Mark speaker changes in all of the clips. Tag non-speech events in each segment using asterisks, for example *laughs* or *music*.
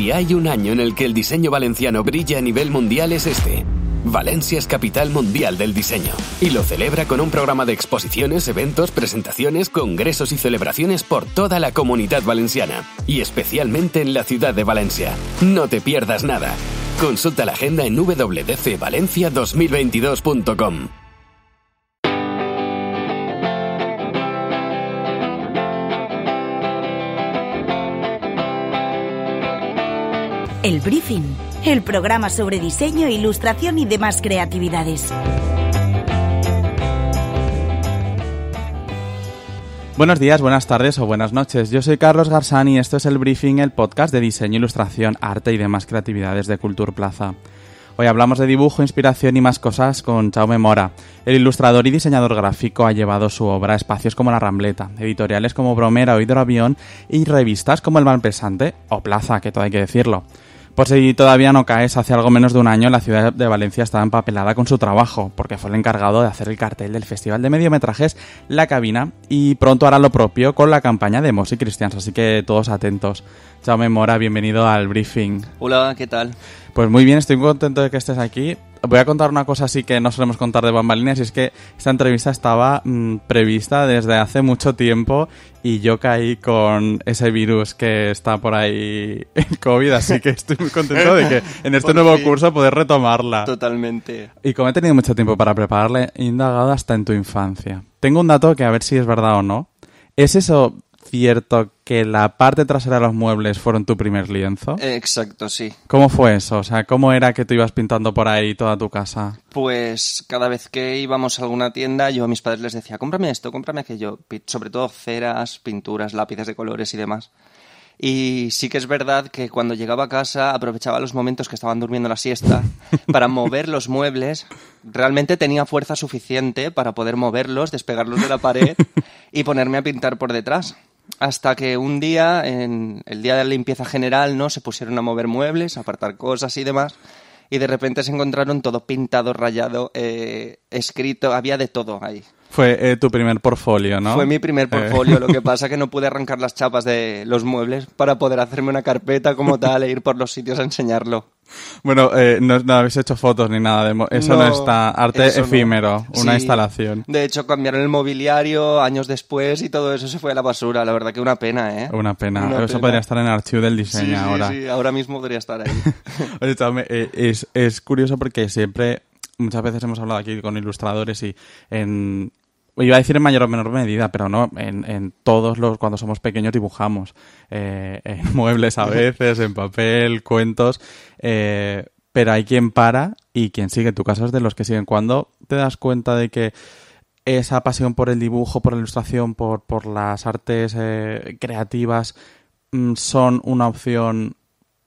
Speaker 1: Si hay un año en el que el diseño valenciano brilla a nivel mundial es este. Valencia es capital mundial del diseño y lo celebra con un programa de exposiciones, eventos, presentaciones, congresos y celebraciones por toda la comunidad valenciana y especialmente en la ciudad de Valencia. No te pierdas nada. Consulta la agenda en www.valencia2022.com.
Speaker 2: El Briefing, el programa sobre diseño, ilustración y demás creatividades.
Speaker 3: Buenos días, buenas tardes o buenas noches. Yo soy Carlos Garzán y esto es el Briefing, el podcast de diseño, ilustración, arte y demás creatividades de Cultura Plaza. Hoy hablamos de dibujo, inspiración y más cosas con Chaume Mora. El ilustrador y diseñador gráfico ha llevado su obra a espacios como La Rambleta, editoriales como Bromera o Hidroavión y revistas como El Malpesante o Plaza, que todo hay que decirlo. Por si todavía no caes, hace algo menos de un año la ciudad de Valencia estaba empapelada con su trabajo, porque fue el encargado de hacer el cartel del Festival de Mediometrajes La Cabina, y pronto hará lo propio con la campaña de Mos y Cristians, así que todos atentos. Chao Mora, bienvenido al briefing.
Speaker 4: Hola, ¿qué tal?
Speaker 3: Pues muy bien, estoy muy contento de que estés aquí. Voy a contar una cosa así que no solemos contar de bambalinas y es que esta entrevista estaba mm, prevista desde hace mucho tiempo y yo caí con ese virus que está por ahí, *laughs* el COVID, así que estoy muy contento de que en este nuevo curso poder retomarla.
Speaker 4: Totalmente.
Speaker 3: Y como he tenido mucho tiempo para prepararle, he indagado hasta en tu infancia. Tengo un dato que a ver si es verdad o no. ¿Es eso cierto que la parte trasera de los muebles fueron tu primer lienzo?
Speaker 4: Exacto, sí.
Speaker 3: ¿Cómo fue eso? O sea, ¿cómo era que tú ibas pintando por ahí toda tu casa?
Speaker 4: Pues cada vez que íbamos a alguna tienda, yo a mis padres les decía, cómprame esto, cómprame aquello. Sobre todo ceras, pinturas, lápices de colores y demás. Y sí que es verdad que cuando llegaba a casa aprovechaba los momentos que estaban durmiendo la siesta *laughs* para mover los muebles. Realmente tenía fuerza suficiente para poder moverlos, despegarlos de la pared *laughs* y ponerme a pintar por detrás. Hasta que un día, en el día de la limpieza general, ¿no? Se pusieron a mover muebles, a apartar cosas y demás. Y de repente se encontraron todo pintado, rayado, eh, escrito, había de todo ahí.
Speaker 3: Fue eh, tu primer portfolio, ¿no?
Speaker 4: Fue mi primer portfolio, lo que *laughs* pasa que no pude arrancar las chapas de los muebles para poder hacerme una carpeta como tal e ir por los sitios a enseñarlo.
Speaker 3: Bueno, eh, no, no, habéis hecho fotos ni nada de... Eso no, está... Arte efímero, una instalación.
Speaker 4: De hecho, cambiaron el mobiliario años después y todo eso se fue a la basura. La verdad que una pena, ¿eh?
Speaker 3: Una pena. eso podría estar en el archivo del diseño ahora.
Speaker 4: Sí, ahora mismo podría estar ahí. *laughs*
Speaker 3: Oye, eh, es, es curioso porque siempre muchas veces hemos hablado aquí con ilustradores y en, Iba a decir en mayor o menor medida, pero no, en, todos los, cuando somos pequeños dibujamos, eh, en *laughs* muebles a veces, en papel, cuentos, eh, pero hay quien para y quien sigue. Tu caso es de los que siguen. Cuando te das cuenta de que esa pasión por el dibujo, por la ilustración, por, por las artes eh, creativas mm, son una opción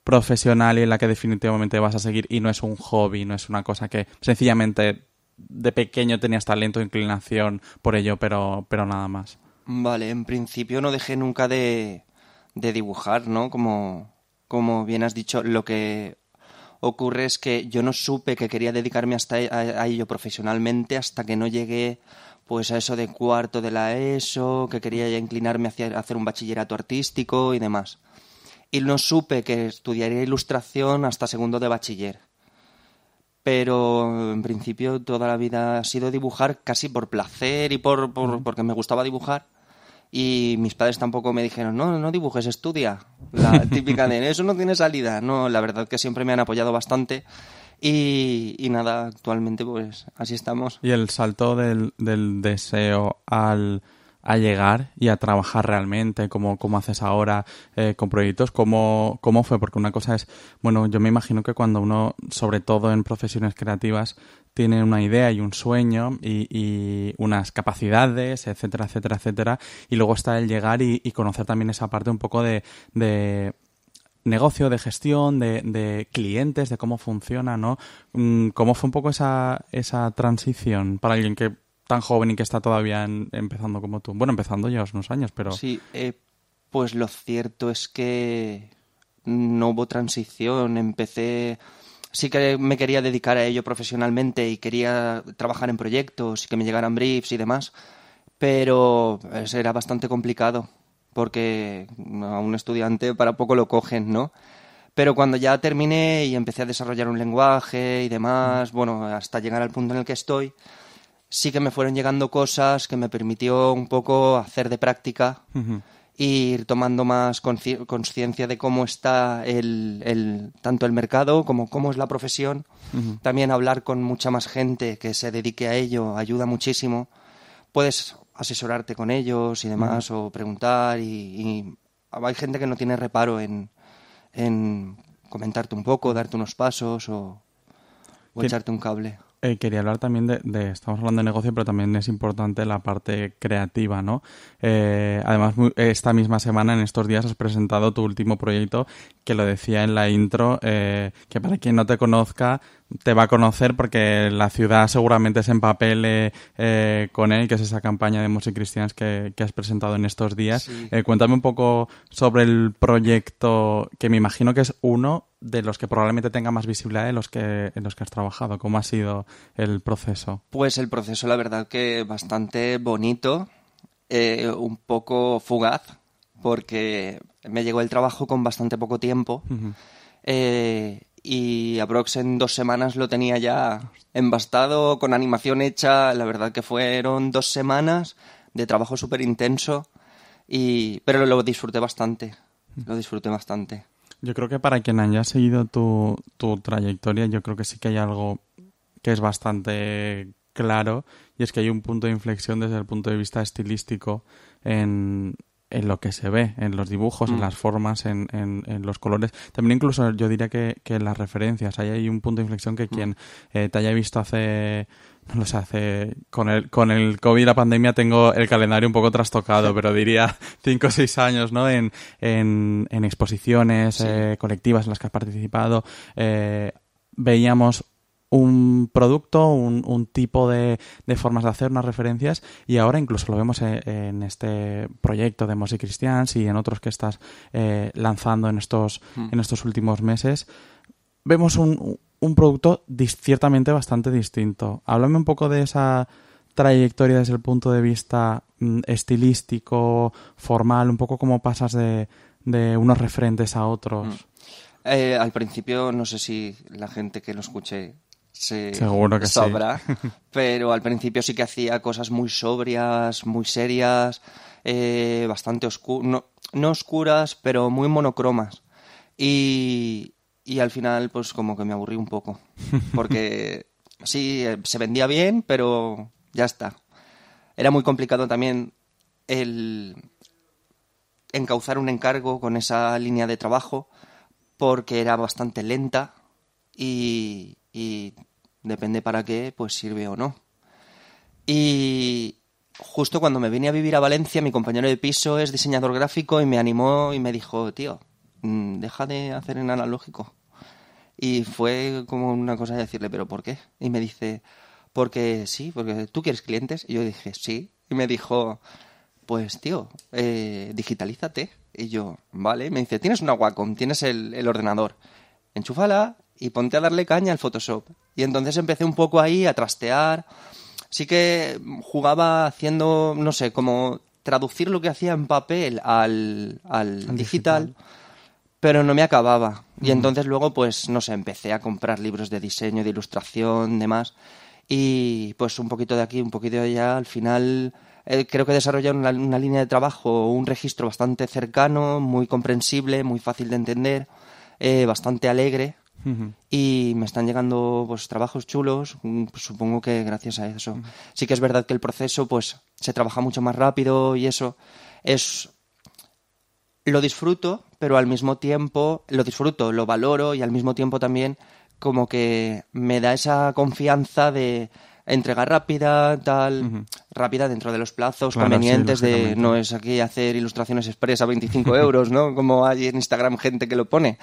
Speaker 3: profesional y en la que definitivamente vas a seguir y no es un hobby, no es una cosa que sencillamente de pequeño tenías talento, inclinación por ello, pero, pero nada más.
Speaker 4: Vale, en principio no dejé nunca de, de dibujar, ¿no? Como, como bien has dicho, lo que ocurre es que yo no supe que quería dedicarme hasta e, a, ello profesionalmente hasta que no llegué pues a eso de cuarto de la ESO, que quería ya inclinarme hacia hacer un bachillerato artístico y demás. Y no supe que estudiaría ilustración hasta segundo de bachiller pero en principio toda la vida ha sido dibujar casi por placer y por, porque me gustaba dibujar. Y mis padres tampoco me dijeron, no, no dibujes, estudia. La *laughs* típica de eso no tiene salida. No, la verdad que siempre me han apoyado bastante. Y, y nada, actualmente pues así estamos.
Speaker 3: Y el salto del, del deseo al a llegar y a trabajar realmente, como, como haces ahora eh, con proyectos, ¿cómo, ¿cómo fue? Porque una cosa es, bueno, yo me imagino que cuando uno, sobre todo en profesiones creativas, tiene una idea y un sueño y, y unas capacidades, etcétera, etcétera, etcétera, y luego está el llegar y, conocer también esa parte un poco de, de negocio, de gestión, de, de, clientes, de cómo funciona, ¿no? Mm, ¿Cómo fue un poco esa, esa transición para alguien que tan joven y que está todavía empezando como tú. Bueno, empezando ya unos años, pero...
Speaker 4: Sí, eh, pues lo cierto es que no hubo transición. Empecé... Sí que me quería dedicar a ello profesionalmente y quería trabajar en proyectos y que me llegaran briefs y demás, pero era bastante complicado porque a un estudiante para poco lo cogen, ¿no? Pero cuando ya terminé y empecé a desarrollar un lenguaje y demás, bueno, hasta llegar al punto en el que estoy, sí que me fueron llegando cosas que me permitió un poco hacer de práctica y ir tomando más conciencia de cómo está el, el, tanto el mercado como cómo es la profesión. También hablar con mucha más gente que se dedique a ello ayuda muchísimo. Puedes asesorarte con ellos y demás o preguntar y, y hay gente que no tiene reparo en, en comentarte un poco, darte unos pasos o, echarte un cable.
Speaker 3: Eh, quería hablar también de, estamos hablando de negocio, pero también es importante la parte creativa, ¿no? Eh, además, esta misma semana, en estos días, has presentado tu último proyecto, que lo decía en la intro, eh, que para quien no te conozca, te va a conocer porque la ciudad seguramente se empapele eh, con él, que es esa campaña de música cristianas que, has presentado en estos días. Eh, cuéntame un poco sobre el proyecto, que me imagino que es uno de los que probablemente tenga más visibilidad en los que, en los que has trabajado. ¿Cómo ha sido el proceso?
Speaker 4: Pues el proceso, la verdad que bastante bonito, eh, un poco fugaz, porque me llegó el trabajo con bastante poco tiempo y aprox en dos semanas lo tenía ya embastado, con animación hecha. La verdad que fueron dos semanas de trabajo súper intenso, y... pero lo disfruté bastante. Lo disfruté bastante.
Speaker 3: Yo creo que para quien haya seguido tu, tu trayectoria, yo creo que sí que hay algo que es bastante claro y es que hay un punto de inflexión desde el punto de vista estilístico en, en lo que se ve, en los dibujos, en mm. las formas, en, en, los colores. También incluso yo diría que, que en las referencias. Ahí hay un punto de inflexión que mm. quien eh, te haya visto hace no lo sé, hace con el con el COVID y la pandemia tengo el calendario un poco trastocado, pero diría cinco o seis años, ¿no? En, en, en exposiciones eh, colectivas en las que has participado, eh, veíamos un producto, un, un tipo de, de, formas de hacer unas referencias y ahora incluso lo vemos en, este proyecto de Mosey Christians y en otros que estás eh, lanzando en estos, hmm. en estos últimos meses. Vemos un, un producto ciertamente bastante distinto. Háblame un poco de esa trayectoria desde el punto de vista mm, estilístico, formal, un poco cómo pasas de, de unos referentes a otros. Hmm.
Speaker 4: Eh, al principio, no sé si la gente que lo escuche se
Speaker 3: Seguro que
Speaker 4: sobra, *laughs* pero al principio sí que hacía cosas muy sobrias, muy serias, eh, bastante oscuras, no, oscuras, pero muy monocromas. Y, y al final, pues como que me aburrí un poco, porque *laughs* sí, eh, se vendía bien, pero ya está. Era muy complicado también el encauzar un encargo con esa línea de trabajo, porque era bastante lenta y, y depende para qué, pues sirve o no. Y justo cuando me vine a vivir a Valencia, mi compañero de piso es diseñador gráfico y me animó y me dijo, tío, mm, deja de hacer en analógico. Y fue como una cosa de decirle, ¿pero por qué? Y me dice, porque sí, porque tú quieres clientes. Y yo dije, sí. Y me dijo, pues tío, eh, digitalízate. Y yo, vale. Me dice, tienes una Wacom, tienes el, el ordenador. Enchúfala y ponte a darle caña al Photoshop. Y entonces empecé un poco ahí a trastear. Sí que jugaba haciendo, no sé, como traducir lo que hacía en papel al, al digital, pero no me acababa. Y entonces luego, pues, no sé, empecé a comprar libros de diseño, de ilustración, demás. Y pues un poquito de aquí, un poquito de allá, al final eh, creo que desarrollé una, una línea de trabajo, un registro bastante cercano, muy comprensible, muy fácil de entender, eh, bastante alegre y me están llegando pues trabajos chulos, mm, pues, supongo que gracias a eso. Sí que es verdad que el proceso pues se trabaja mucho más rápido y eso es lo disfruto, pero al mismo tiempo lo disfruto, lo valoro y al mismo tiempo también como que me da esa confianza de entregar rápida, tal, rápida dentro de los plazos convenientes de no es aquí hacer ilustraciones express a 25 euros, ¿no? Como hay en Instagram gente que lo pone.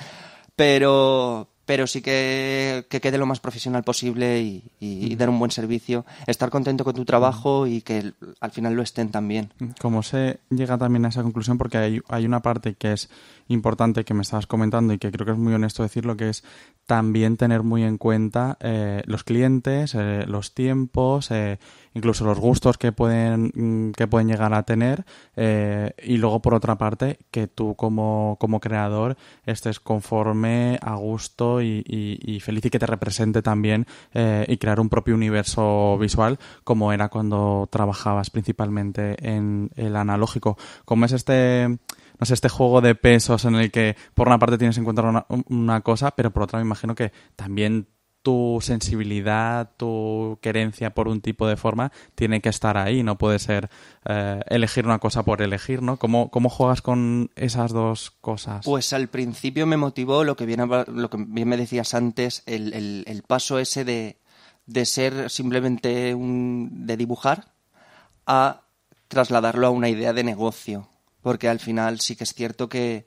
Speaker 4: Pero, pero sí que, que quede lo más profesional posible y, dar un buen servicio, estar contento con tu trabajo y que al final lo estén también.
Speaker 3: ¿Cómo se llega también a esa conclusión? Porque hay, hay una parte que es importante que me estabas comentando y que creo que es muy honesto decirlo, que es también tener muy en cuenta eh, los clientes, eh, los tiempos, eh, incluso los gustos que pueden, mm, que pueden llegar a tener y luego por otra parte que tú como, como creador estés conforme, a gusto y, feliz y que te represente también y crear un propio universo visual como era cuando trabajabas principalmente en el analógico. ¿Cómo es este no sé, este juego de pesos en el que por una parte tienes en cuenta una, cosa, pero por otra me imagino que también tu sensibilidad, tu querencia por un tipo de forma tiene que estar ahí, no puede ser eh, elegir una cosa por elegir, ¿no? ¿Cómo, ¿Cómo, juegas con esas dos cosas?
Speaker 4: Pues al principio me motivó lo que bien, lo que bien me decías antes, el, el, paso ese de, de ser simplemente un, de dibujar a trasladarlo a una idea de negocio porque al final sí que es cierto que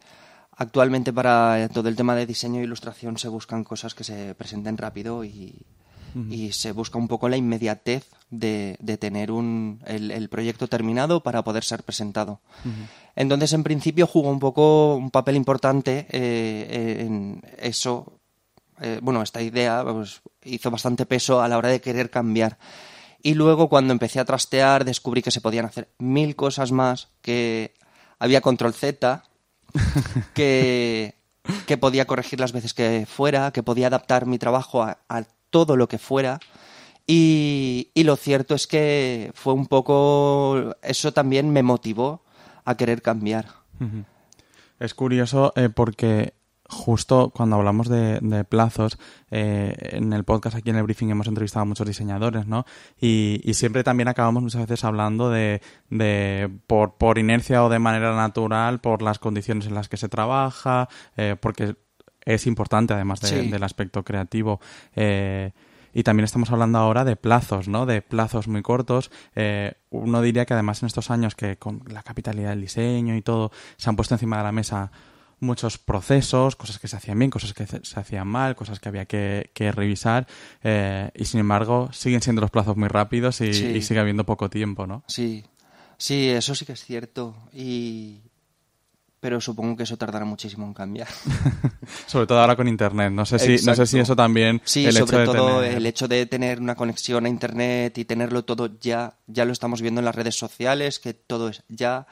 Speaker 4: actualmente para todo el tema de diseño e ilustración se buscan cosas que se presenten rápido y, se busca un poco la inmediatez de, tener un, el, proyecto terminado para poder ser presentado. Entonces, en principio, jugó un poco un papel importante eh, en eso. Eh, bueno, esta idea pues, hizo bastante peso a la hora de querer cambiar. Y luego, cuando empecé a trastear, descubrí que se podían hacer mil cosas más que había control Z, *laughs* que, podía corregir las veces que fuera, que podía adaptar mi trabajo a, todo lo que fuera. Y, lo cierto es que fue un poco. Eso también me motivó a querer cambiar.
Speaker 3: Es curioso eh, porque justo cuando hablamos de, plazos, eh, en el podcast aquí en el briefing hemos entrevistado a muchos diseñadores, ¿no? Y, siempre también acabamos muchas veces hablando de, de por, por, inercia o de manera natural, por las condiciones en las que se trabaja, eh, porque es importante además del aspecto creativo. Eh, y también estamos hablando ahora de plazos, ¿no? De plazos muy cortos. uno diría que además en estos años que con la capitalidad del diseño y todo se han puesto encima de la mesa muchos procesos, cosas que se hacían bien, cosas que se hacían mal, cosas que había que, revisar eh, y sin embargo siguen siendo los plazos muy rápidos y, sigue habiendo poco tiempo, ¿no?
Speaker 4: Sí, sí, eso sí que es cierto y... Pero supongo que eso tardará muchísimo en cambiar. *laughs*
Speaker 3: sobre todo ahora con Internet. No sé si, no sé si eso también...
Speaker 4: Sí, sobre todo el hecho de tener una conexión a Internet y tenerlo todo ya, ya lo estamos viendo en las redes sociales, que todo es ya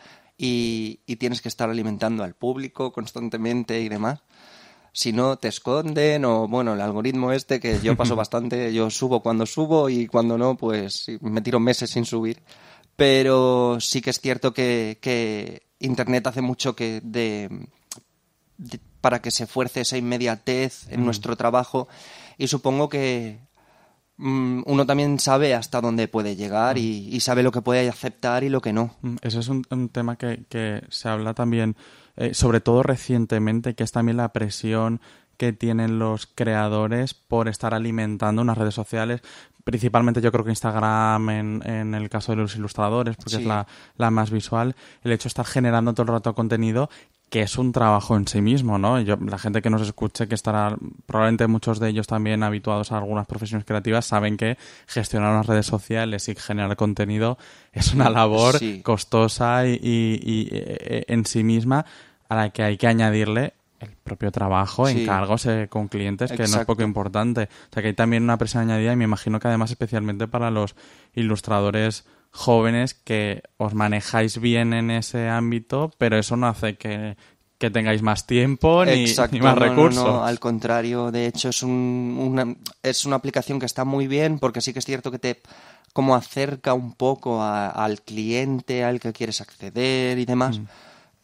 Speaker 4: y, tienes que estar alimentando al público constantemente y demás. Si no, te esconden o, bueno, el algoritmo este que yo paso *laughs* bastante, yo subo cuando subo y cuando no, pues me tiro meses sin subir. Pero sí que es cierto que, Internet hace mucho que de, para que se fuerce esa inmediatez en nuestro trabajo y supongo que Mm, uno también sabe hasta dónde puede llegar y, sabe lo que puede aceptar y lo que no.
Speaker 3: Mm, ese es un, tema que, se habla también, eh, sobre todo recientemente, que es también la presión que tienen los creadores por estar alimentando unas redes sociales, principalmente yo creo que Instagram en, en el caso de los ilustradores, porque es la, la, más visual, el hecho de estar generando todo el rato contenido que es un trabajo en sí mismo, ¿no? Yo, la gente que nos escuche, que estará, probablemente muchos de ellos también habituados a algunas profesiones creativas, saben que gestionar las redes sociales y generar contenido es una labor costosa y, y, eh, en sí misma a la que hay que añadirle el propio trabajo, encargos eh, con clientes, que no es poco importante. O sea que hay también una presión añadida y me imagino que además especialmente para los ilustradores jóvenes que os manejáis bien en ese ámbito, pero eso no hace que, tengáis más tiempo ni, más recursos.
Speaker 4: No, al contrario, de hecho es, una, es una aplicación que está muy bien porque sí que es cierto que te como acerca un poco al cliente al que quieres acceder y demás. Mm.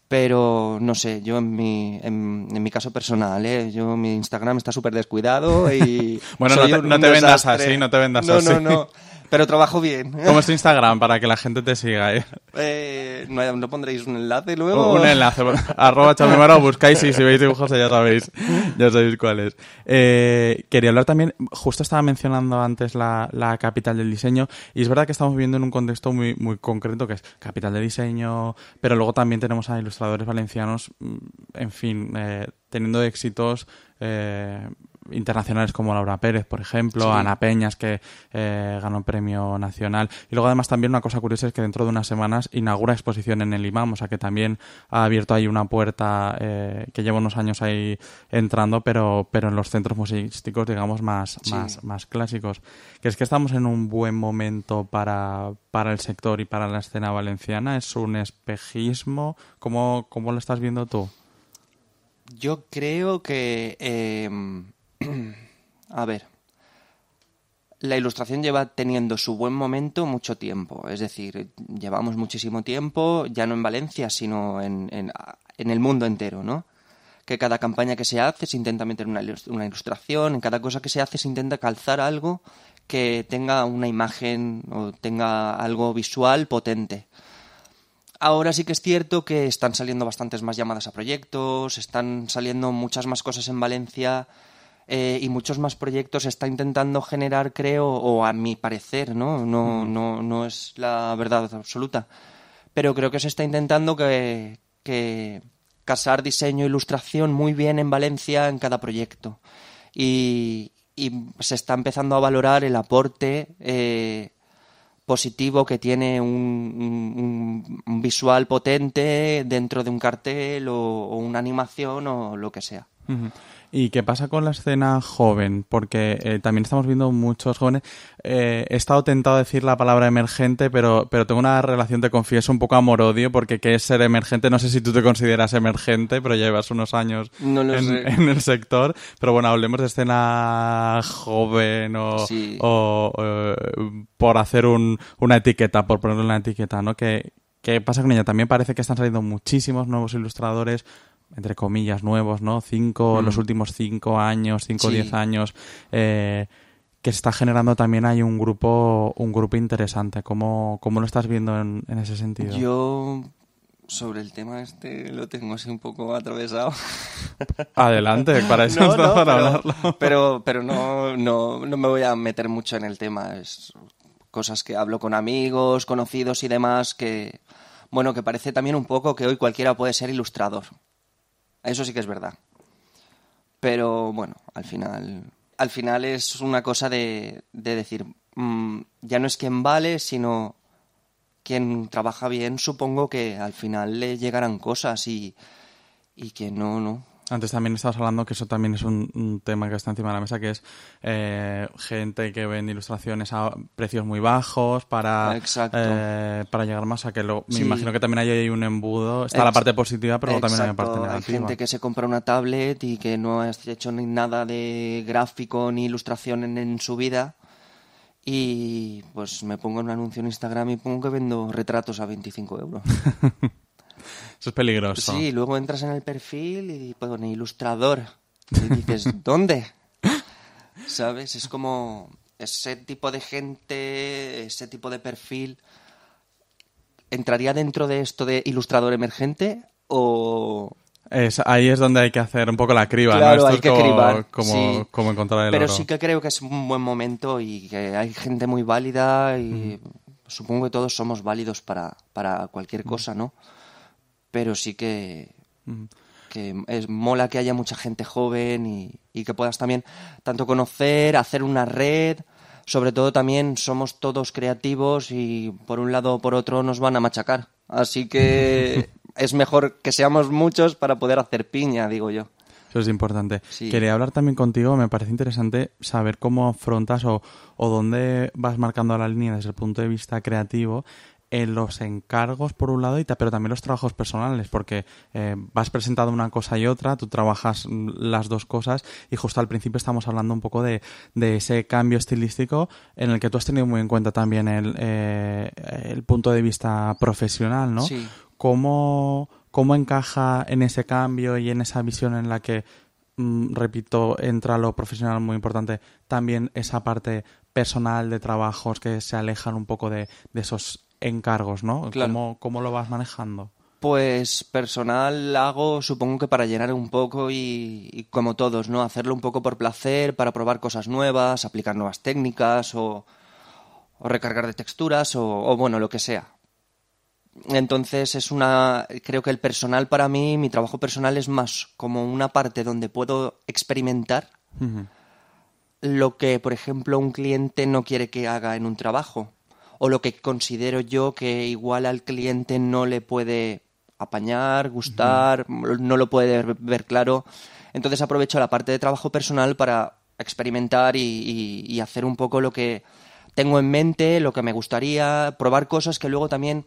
Speaker 4: Pero no sé, yo en mi, en, mi caso personal, ¿eh? yo mi Instagram está súper descuidado y. *laughs*
Speaker 3: bueno, no te, vendas así, no te vendas así.
Speaker 4: No, no, *laughs* no. Pero trabajo bien.
Speaker 3: ¿Cómo es tu Instagram para que la gente te siga?
Speaker 4: Eh? eh ¿no, pondréis un enlace luego?
Speaker 3: Un enlace. *laughs* arroba chamimaro, buscáis y si veis dibujos ya sabéis, ya sabéis cuál es. Eh, quería hablar también, justo estaba mencionando antes la, la, capital del diseño y es verdad que estamos viviendo en un contexto muy, muy concreto que es capital de diseño, pero luego también tenemos a ilustradores valencianos, mm, en fin, eh, teniendo éxitos internacionales como Laura Pérez, por ejemplo, Ana Peñas, que eh, ganó un premio nacional. Y luego además también una cosa curiosa es que dentro de unas semanas inaugura exposición en el IMAM, o sea que también ha abierto ahí una puerta eh, que lleva unos años ahí entrando, pero, pero en los centros museísticos, digamos, más, más, más clásicos. Que es que estamos en un buen momento para, para el sector y para la escena valenciana. ¿Es un espejismo? ¿Cómo, cómo lo estás viendo tú?
Speaker 4: Yo creo que... Eh, a ver. La ilustración lleva teniendo su buen momento mucho tiempo. Es decir, llevamos muchísimo tiempo, ya no en Valencia, sino en, en, el mundo entero, ¿no? Que cada campaña que se hace se intenta meter una, una ilustración, en cada cosa que se hace se intenta calzar algo que tenga una imagen o tenga algo visual potente. Ahora sí que es cierto que están saliendo bastantes más llamadas a proyectos, están saliendo muchas más cosas en Valencia eh, y muchos más proyectos está intentando generar, creo, o a mi parecer, ¿no? No, no, no es la verdad absoluta, pero creo que se está intentando que, que casar diseño e ilustración muy bien en Valencia en cada proyecto. Y, se está empezando a valorar el aporte eh, positivo que tiene un, visual potente dentro de un cartel o, una animación o lo que sea.
Speaker 3: ¿Y qué pasa con la escena joven? Porque eh, también estamos viendo muchos jóvenes. Eh, he estado tentado a decir la palabra emergente, pero, pero tengo una relación, te confieso, un poco amor-odio, porque ¿qué es ser emergente? No sé si tú te consideras emergente, pero llevas unos años *laughs* en, el sector. Pero bueno, hablemos de escena joven o, o eh, por hacer un, una etiqueta, por ponerle una etiqueta, ¿no? ¿Qué, ¿Qué pasa con ella? También parece que están saliendo muchísimos nuevos ilustradores, entre comillas, nuevos, ¿no? Cinco, mm. los últimos cinco años, cinco o diez años, eh, que está generando también hay un grupo, un grupo interesante. ¿Cómo, cómo lo estás viendo en, ese sentido?
Speaker 4: Yo sobre el tema este lo tengo así un poco atravesado. *laughs*
Speaker 3: Adelante, para eso *laughs* no, para
Speaker 4: pero,
Speaker 3: hablarlo.
Speaker 4: Pero, pero no, no, no me voy a meter mucho en el tema. Es cosas que hablo con amigos, conocidos y demás que, bueno, que parece también un poco que hoy cualquiera puede ser ilustrador. Eso sí que es verdad. Pero bueno, al final, al final es una cosa de, de decir, mm, ya no es quien vale, sino quien trabaja bien, supongo que al final le llegarán cosas y, y que no, no.
Speaker 3: Antes también estabas hablando que eso también es un, tema que está encima de la mesa, que es eh, gente que vende ilustraciones a precios muy bajos para, eh, para llegar más a que lo, me imagino que también hay un embudo. Está la parte positiva, pero también hay una parte negativa.
Speaker 4: Hay gente que se compra una tablet y que no ha hecho ni nada de gráfico ni ilustración en, en su vida y pues me pongo en un anuncio en Instagram y pongo que vendo retratos a 25 euros. *laughs*
Speaker 3: Eso es peligroso.
Speaker 4: Sí, luego entras en el perfil y pone ilustrador. Y dices, *laughs* ¿dónde? ¿Sabes? Es como ese tipo de gente, ese tipo de perfil. ¿Entraría dentro de esto de ilustrador emergente o.?
Speaker 3: Es, ahí es donde hay que hacer un poco la criba,
Speaker 4: claro,
Speaker 3: ¿no?
Speaker 4: hay que cribar.
Speaker 3: Como, como encontrar el
Speaker 4: Pero sí que creo que es un buen momento y que hay gente muy válida y supongo que todos somos válidos para, para cualquier cosa, ¿no? Pero sí que, que es, mola que haya mucha gente joven y, que puedas también tanto conocer, hacer una red, sobre todo también somos todos creativos y por un lado o por otro nos van a machacar. Así que *laughs* es mejor que seamos muchos para poder hacer piña, digo yo.
Speaker 3: Eso es importante. Quería hablar también contigo, me parece interesante saber cómo afrontas o, o dónde vas marcando la línea desde el punto de vista creativo en los encargos por un lado, y pero también los trabajos personales, porque eh, vas presentando una cosa y otra, tú trabajas las dos cosas y justo al principio estamos hablando un poco de, de ese cambio estilístico en el que tú has tenido muy en cuenta también el, eh, el punto de vista profesional, ¿no?
Speaker 4: Sí.
Speaker 3: ¿Cómo, ¿Cómo encaja en ese cambio y en esa visión en la que mm, repito, entra lo profesional muy importante, también esa parte personal de trabajos que se alejan un poco de, de esos encargos, ¿no? ¿Cómo, lo vas manejando?
Speaker 4: Pues personal hago, supongo que para llenar un poco y, como todos, ¿no? Hacerlo un poco por placer, para probar cosas nuevas, aplicar nuevas técnicas o, recargar de texturas o, bueno, lo que sea. Entonces es una, creo que el personal para mí, mi trabajo personal es más como una parte donde puedo experimentar lo que, por ejemplo, un cliente no quiere que haga en un trabajo o lo que considero yo que igual al cliente no le puede apañar, gustar, no lo puede ver, claro. Entonces aprovecho la parte de trabajo personal para experimentar y, hacer un poco lo que tengo en mente, lo que me gustaría, probar cosas que luego también,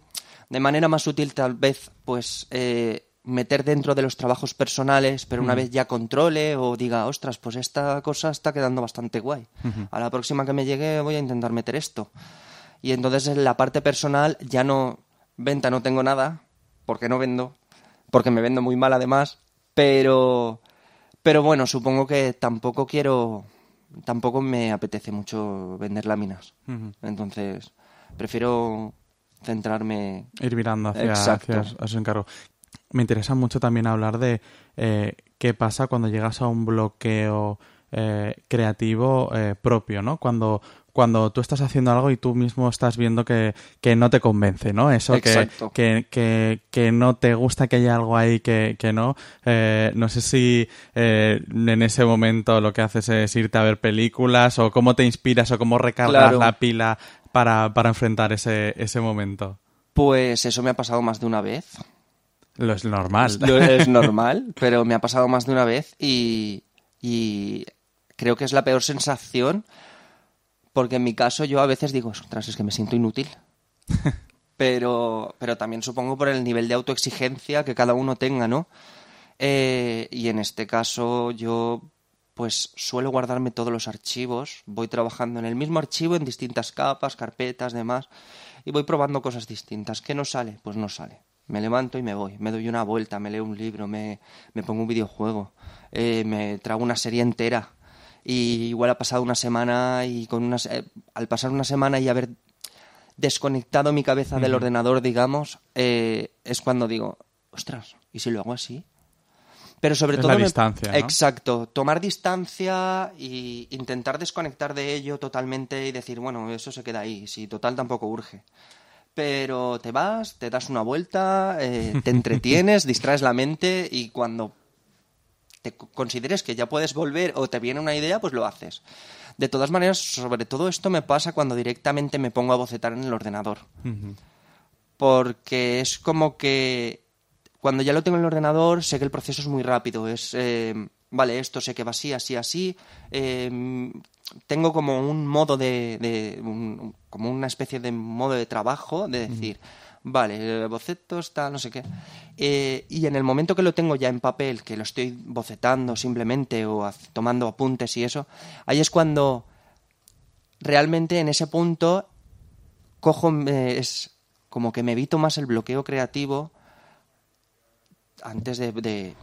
Speaker 4: de manera más útil tal vez, pues eh, meter dentro de los trabajos personales, pero una vez ya controle o diga, ostras, pues esta cosa está quedando bastante guay. A la próxima que me llegue voy a intentar meter esto. Y entonces en la parte personal ya no, venta no tengo nada, porque no vendo, porque me vendo muy mal además, pero, pero bueno, supongo que tampoco quiero, tampoco me apetece mucho vender láminas. Entonces, prefiero centrarme...
Speaker 3: Ir mirando hacia, hacia, su encargo. Me interesa mucho también hablar de eh, qué pasa cuando llegas a un bloqueo eh, creativo eh, propio, ¿no? Cuando cuando tú estás haciendo algo y tú mismo estás viendo que, no te convence, ¿no? Eso que, que, que, no te gusta que haya algo ahí que, no. Eh, no sé si eh, en ese momento lo que haces es irte a ver películas o cómo te inspiras o cómo recargas la pila para, para enfrentar ese, ese momento.
Speaker 4: Pues eso me ha pasado más de una vez.
Speaker 3: Lo es normal.
Speaker 4: Lo es *laughs* normal, pero me ha pasado más de una vez y, y creo que es la peor sensación porque en mi caso yo a veces digo, ostras, es que me siento inútil. *laughs* pero, pero también supongo por el nivel de autoexigencia que cada uno tenga, ¿no? Eh, y en este caso yo pues suelo guardarme todos los archivos, voy trabajando en el mismo archivo en distintas capas, carpetas, demás, y voy probando cosas distintas. ¿Qué no sale? Pues no sale. Me levanto y me voy, me doy una vuelta, me leo un libro, me, me pongo un videojuego, eh, me trago una serie entera y igual ha pasado una semana y con una, eh, al pasar una semana y haber desconectado mi cabeza del ordenador, digamos, eh, es cuando digo, ostras, ¿y si lo hago así? Pero sobre todo...
Speaker 3: La distancia.
Speaker 4: Exacto, tomar distancia e intentar desconectar de ello totalmente y decir, bueno, eso se queda ahí, si total tampoco urge. Pero te vas, te das una vuelta, eh, te *laughs* entretienes, distraes la mente y cuando te consideres que ya puedes volver o te viene una idea, pues lo haces. De todas maneras, sobre todo esto me pasa cuando directamente me pongo a bocetar en el ordenador. Porque es como que cuando ya lo tengo en el ordenador, sé que el proceso es muy rápido. Es, eh, vale, esto sé que va así, así, así. Em, tengo como un modo de, como una especie de modo de trabajo de decir, vale, bocetos, tal, no sé qué. Eh, y en el momento que lo tengo ya en papel, que lo estoy bocetando simplemente o tomando apuntes y eso, ahí es cuando realmente en ese punto cojo, eh, es como que me evito más el bloqueo creativo antes de, de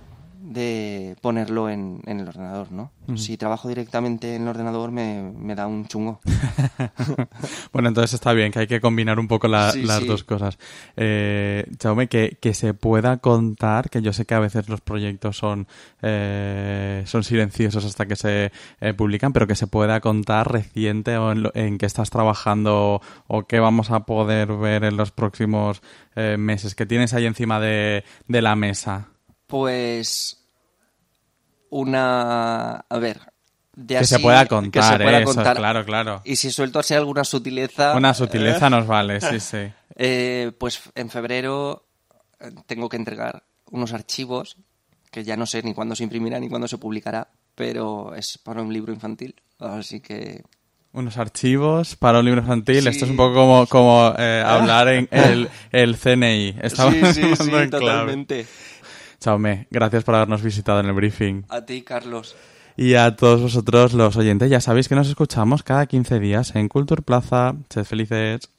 Speaker 4: ponerlo en, en, el ordenador, ¿no? Si trabajo directamente en el ordenador me, me da un chungo. *laughs*
Speaker 3: bueno, entonces está bien, que hay que combinar un poco las dos cosas. Eh, Chaume, que, que, se pueda contar, que yo sé que a veces los proyectos son, eh, son silenciosos hasta que se eh, publican, pero que se pueda contar reciente o en, en qué estás trabajando o qué vamos a poder ver en los próximos eh, meses, que tienes ahí encima de, de la mesa.
Speaker 4: Pues una... A ver,
Speaker 3: que, se pueda contar, ¿eh? claro, claro.
Speaker 4: Y si suelto así alguna sutileza...
Speaker 3: Una sutileza nos vale, sí, *laughs* sí.
Speaker 4: Eh, pues en febrero eh, tengo que entregar unos archivos que ya no sé ni cuándo se imprimirá ni cuándo se publicará, pero es para un libro infantil, así que...
Speaker 3: Unos archivos para un libro infantil. Esto es un poco como, como *laughs* hablar en el, el CNI.
Speaker 4: Estamos sí, sí, sí, totalmente.
Speaker 3: Chaume, gracias por habernos visitado en el briefing.
Speaker 4: A ti, Carlos.
Speaker 3: Y a todos vosotros los oyentes, ya sabéis que nos escuchamos cada 15 días en Culture Plaza. Sed felices.